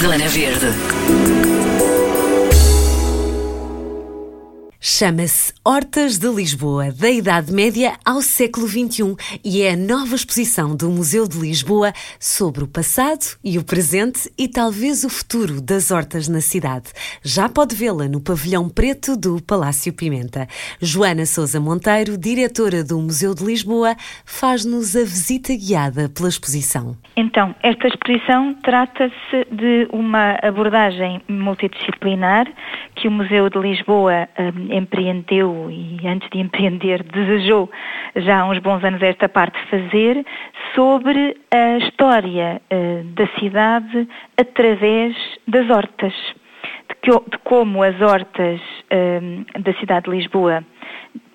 Zona Verde. Chama-se Hortas de Lisboa, da Idade Média ao século XXI e é a nova exposição do Museu de Lisboa sobre o passado e o presente e talvez o futuro das hortas na cidade. Já pode vê-la no pavilhão preto do Palácio Pimenta. Joana Sousa Monteiro, diretora do Museu de Lisboa, faz-nos a visita guiada pela exposição. Então, esta exposição trata-se de uma abordagem multidisciplinar que o Museu de Lisboa um, empreendeu e antes de empreender desejou já há uns bons anos esta parte fazer sobre a história uh, da cidade através das hortas, de, que, de como as hortas uh, da cidade de Lisboa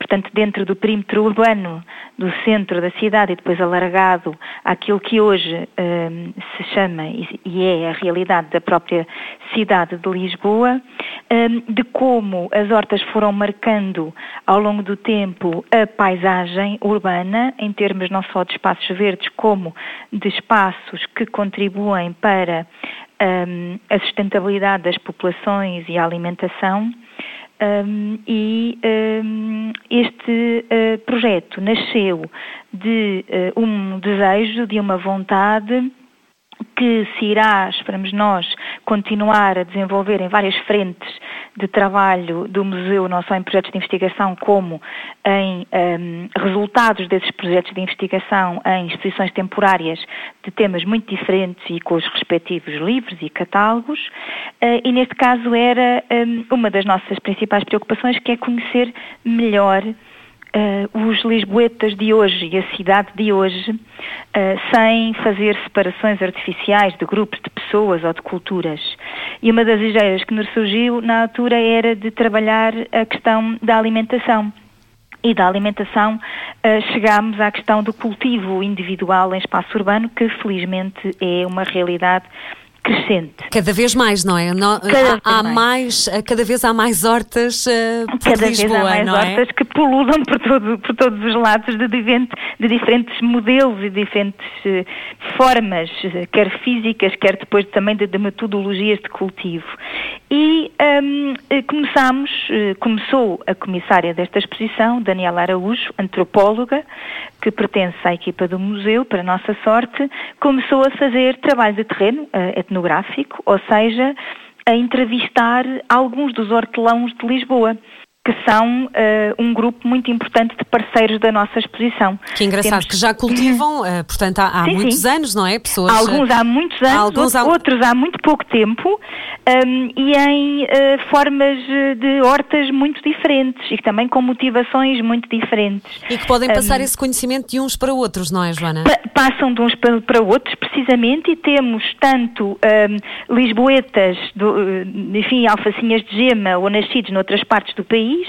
portanto, dentro do perímetro urbano do centro da cidade e depois alargado àquilo que hoje um, se chama e é a realidade da própria cidade de Lisboa, um, de como as hortas foram marcando ao longo do tempo a paisagem urbana, em termos não só de espaços verdes, como de espaços que contribuem para um, a sustentabilidade das populações e a alimentação. Um, e um, este uh, projeto nasceu de uh, um desejo, de uma vontade que se irá, esperamos nós, continuar a desenvolver em várias frentes de trabalho do museu, não só em projetos de investigação, como em um, resultados desses projetos de investigação em exposições temporárias de temas muito diferentes e com os respectivos livros e catálogos. Uh, e neste caso era um, uma das nossas principais preocupações, que é conhecer melhor uh, os lisboetas de hoje e a cidade de hoje, uh, sem fazer separações artificiais de grupos de pessoas ou de culturas. E uma das ideias que nos surgiu na altura era de trabalhar a questão da alimentação. E da alimentação uh, chegámos à questão do cultivo individual em espaço urbano, que felizmente é uma realidade crescente. Cada vez mais, não é? No, cada há, há mais. Eh, cada vez há mais hortas uh, por cada Lisboa, vez há mais é? hortas é? que pululam por, todo, por todos os lados de, diferente, de diferentes modelos e diferentes uh, formas, quer físicas, quer depois também de, de metodologias de cultivo. E um, começámos, começou a comissária desta exposição, Daniela Araújo, antropóloga, que pertence à equipa do museu, para nossa sorte, começou a fazer trabalho de terreno uh, etnográfico, ou seja, a entrevistar alguns dos hortelãos de Lisboa que são uh, um grupo muito importante de parceiros da nossa exposição. Que engraçado, Temos... que já cultivam, uh, portanto, há, há sim, muitos sim. anos, não é? Pessoas, Alguns há muitos anos, alguns outros há... há muito pouco tempo, um, e em uh, formas de hortas muito diferentes e também com motivações muito diferentes. E que podem passar um, esse conhecimento de uns para outros, não é, Joana? Pa passam de uns para, para, outros, precisamente, e temos tanto um, lisboetas, do, enfim, alfacinhas de gema ou nascidos noutras partes do país, país,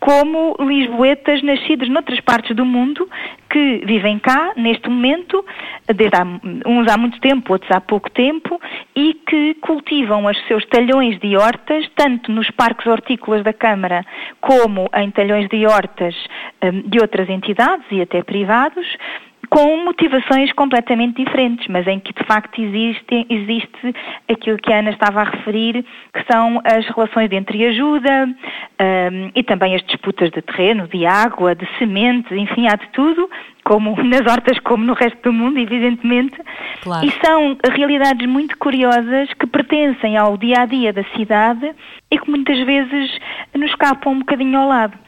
como lisboetas nascidos noutras partes do mundo que vivem cá neste momento, desde há, uns há muito tempo, outros há pouco tempo, e que cultivam os seus talhões de hortas, tanto nos parques hortícolas da Câmara como em talhões de hortas um, de outras entidades e até privados, com motivações completamente diferentes, mas em que de facto existe, existe aquilo que a Ana estava a referir, que são as relações de entreajuda um, e também as disputas de terreno, de água, de sementes, enfim, há de tudo, como nas hortas como no resto do mundo, evidentemente. Claro. E são realidades muito curiosas que pertencem ao dia a dia da cidade e que muitas vezes nos escapam um bocadinho ao lado.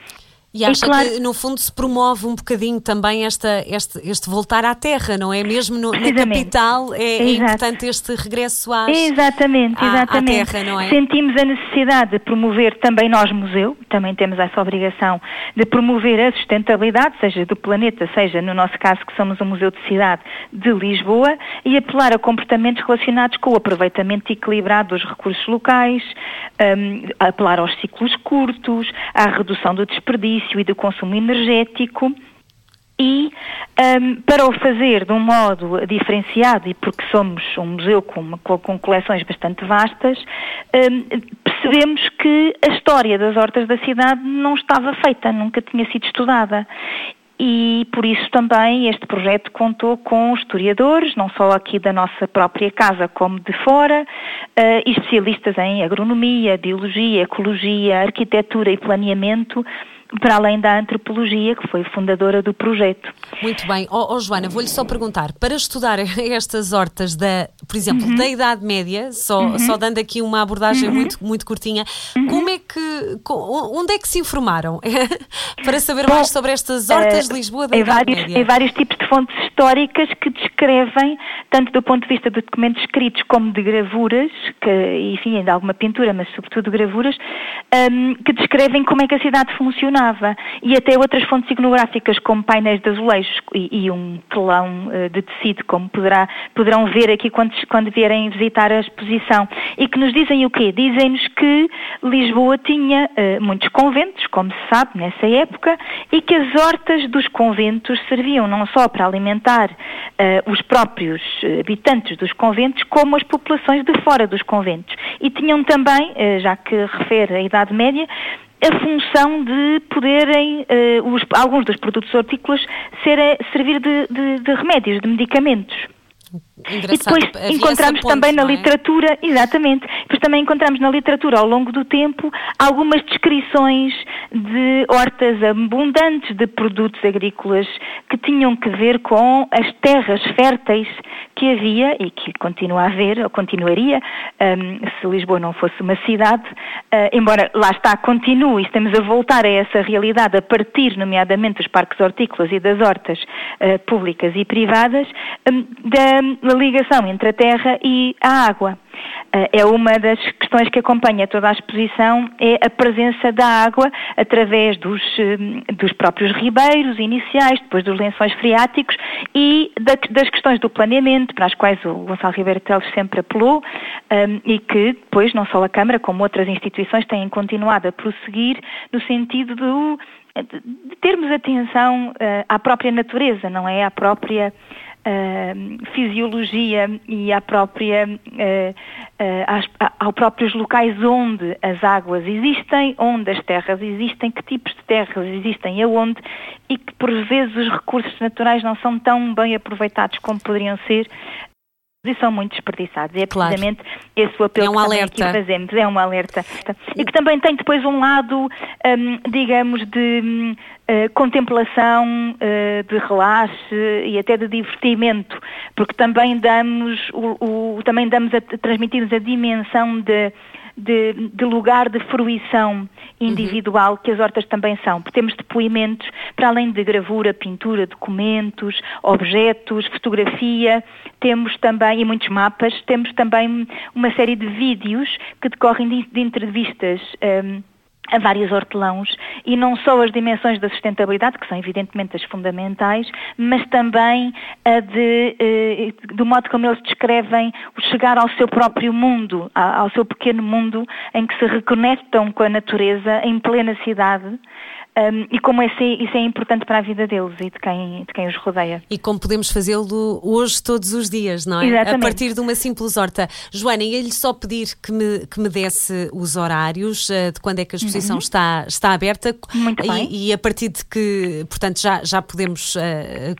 E acha claro, que, no fundo, se promove um bocadinho também esta, este, este voltar à terra, não é? Mesmo no, na capital é, é, importante este regresso às, exatamente, exatamente. À, à terra, não é? Sentimos a necessidade de promover também nós, museu, também temos essa obrigação de promover a sustentabilidade, seja do planeta, seja, no nosso caso, que somos um museu de cidade de Lisboa, e apelar a comportamentos relacionados com o aproveitamento equilibrado dos recursos locais, um, apelar aos ciclos curtos, à redução do desperdício, e do consumo energético e um, para o fazer de um modo diferenciado e porque somos um museu com, com coleções bastante vastas, um, percebemos que a história das hortas da cidade não estava feita, nunca tinha sido estudada. e por isso também este projeto contou com historiadores, não só aqui da nossa própria casa como de fora, uh, e especialistas em agronomia, biologia, ecologia, arquitetura e planeamento para além da antropologia, que foi fundadora do projeto. Muito bem. Oh, oh Joana, vou-lhe só perguntar, para estudar estas hortas, da, por exemplo, uhum. da Idade Média, só, uhum. só dando aqui uma abordagem uhum. muito, muito curtinha, uhum. como é que, onde é que se informaram para saber Bom, mais sobre estas hortas uh, de Lisboa da Idade vários, Média? Em vários tipos de fontes históricas que descrevem, tanto do ponto de vista de documentos escritos como de gravuras, que, enfim, ainda alguma pintura, mas sobretudo gravuras, um, que descrevem como é que a cidade funciona funcionava. E até outras fontes iconográficas, como painéis de azulejos e, e um telão uh, de tecido, como poderá, poderão ver aqui quando, quando vierem visitar a exposição. E que nos dizem o quê? Dizem-nos que Lisboa tinha uh, muitos conventos, como se sabe, nessa época, e que as hortas dos conventos serviam não só para alimentar uh, os próprios habitantes dos conventos, como as populações de fora dos conventos. E tinham também, já que refere a Idade Média, a função de poderem uh, os, alguns dos produtos hortícolas ser, servir de, de, de remédios, de medicamentos. Engraçado. E depois encontramos ponte, também na é? literatura, exatamente, depois também encontramos na literatura ao longo do tempo algumas descrições de hortas abundantes de produtos agrícolas que tinham que ver com as terras férteis que havia e que continua a haver, ou continuaria, um, se Lisboa não fosse uma cidade, uh, embora lá está, continue, estamos a voltar a essa realidade a partir, nomeadamente, dos parques hortícolas e das hortas uh, públicas e privadas, um, da ligação entre a terra e a água. Eh, é uma das questões que acompanha toda a exposição, é a presença da água através dos, eh, dos próprios ribeiros iniciais, depois dos lençóis freáticos e das questões do planeamento, para as quais o Gonçalo Ribeiro Teles sempre apelou um, e que depois não só a Câmara como outras instituições têm continuado a prosseguir no sentido do, de termos atenção à própria natureza, não é? À própria fisiologia e à própria, uh, uh, aos próprios locais onde as águas existem, onde as terras existem, que tipos de terras existem, aonde, e que por vezes os recursos naturais não são tão bem aproveitados como poderiam ser e são muito desperdiçados. E é precisamente claro. esse o apelo é um que alerta. aqui fazemos. É um alerta. E que também tem depois um lado, um, digamos, de um, uh, eh, contemplação, uh, de relaxe e até de divertimento, porque também damos, o, o também damos a, transmitimos a dimensão de de, de lugar de fruição individual uhum. que as hortas também são. Temos depoimentos, para além de gravura, pintura, documentos, objetos, fotografia, temos também, e muitos mapas, temos também uma série de vídeos que decorrem de, de entrevistas. Um, a vários hortelãos e não só as dimensões da sustentabilidade, que são evidentemente as fundamentais, mas também a de, eh, do modo como eles descrevem o chegar ao seu próprio mundo, ao seu pequeno mundo, em que se reconectam com a natureza em plena cidade um, e como esse, isso é importante para a vida deles e de quem, de quem os rodeia. E como podemos fazê-lo hoje, todos os dias, não é? Exatamente. A partir de uma simples horta. Joana, ia-lhe só pedir que me, que me desse os horários uh, de quando é que a exposição uhum. está, está aberta. Muito bem. E, e, a partir de que, portanto, já, já podemos uh,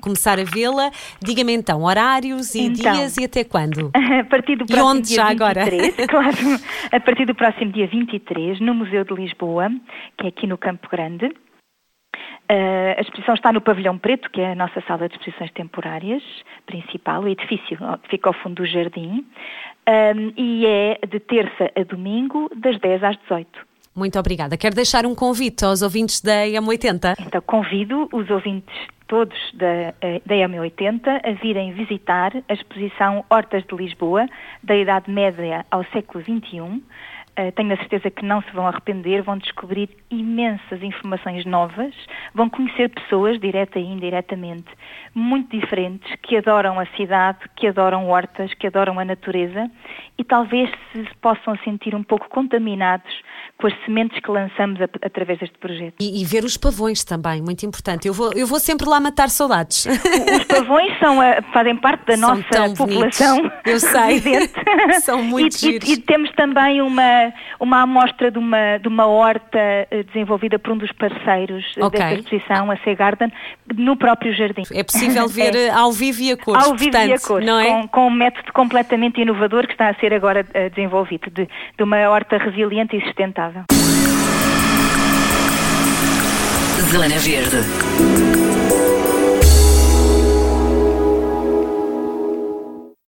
começar a vê-la. Diga-me então, horários e então, dias e até quando? A partir do próximo e onde dia já 23, agora? claro, a partir do próximo dia 23, no Museu de Lisboa, que é aqui no Campo Grande. Uh, a exposição está no Pavilhão Preto, que é a nossa sala de exposições temporárias principal, o edifício fica ao fundo do jardim, um, e é de terça a domingo, das 10 às 18. Muito obrigada. Quero deixar um convite aos ouvintes da EM80. Então, convido os ouvintes todos da, eh, da EM80 a virem visitar a exposição Hortas de Lisboa, da Idade Média ao século XXI, tenho a certeza que não se vão arrepender, vão descobrir imensas informações novas, vão conhecer pessoas, direta e indiretamente, muito diferentes, que adoram a cidade, que adoram hortas, que adoram a natureza e talvez se possam sentir um pouco contaminados com as sementes que lançamos a, através deste projeto. E, e, ver os pavões também, muito importante. Eu vou, eu vou sempre lá matar saudades. Os pavões são, a, fazem parte da são nossa população. Bonitos. Eu sei. são muito e, e, e, temos também uma uma, uma amostra de uma, de uma horta eh, desenvolvida por um dos parceiros eh, Ok. desta exposição, a Sea Garden, no próprio jardim. É possível ver É. eh, ao vivo e a cores, Ao vivo portanto, e a cores, não é? com, com um método completamente inovador que está a ser agora desenvolvido, de, de uma horta resiliente e sustentável. Zona Verde.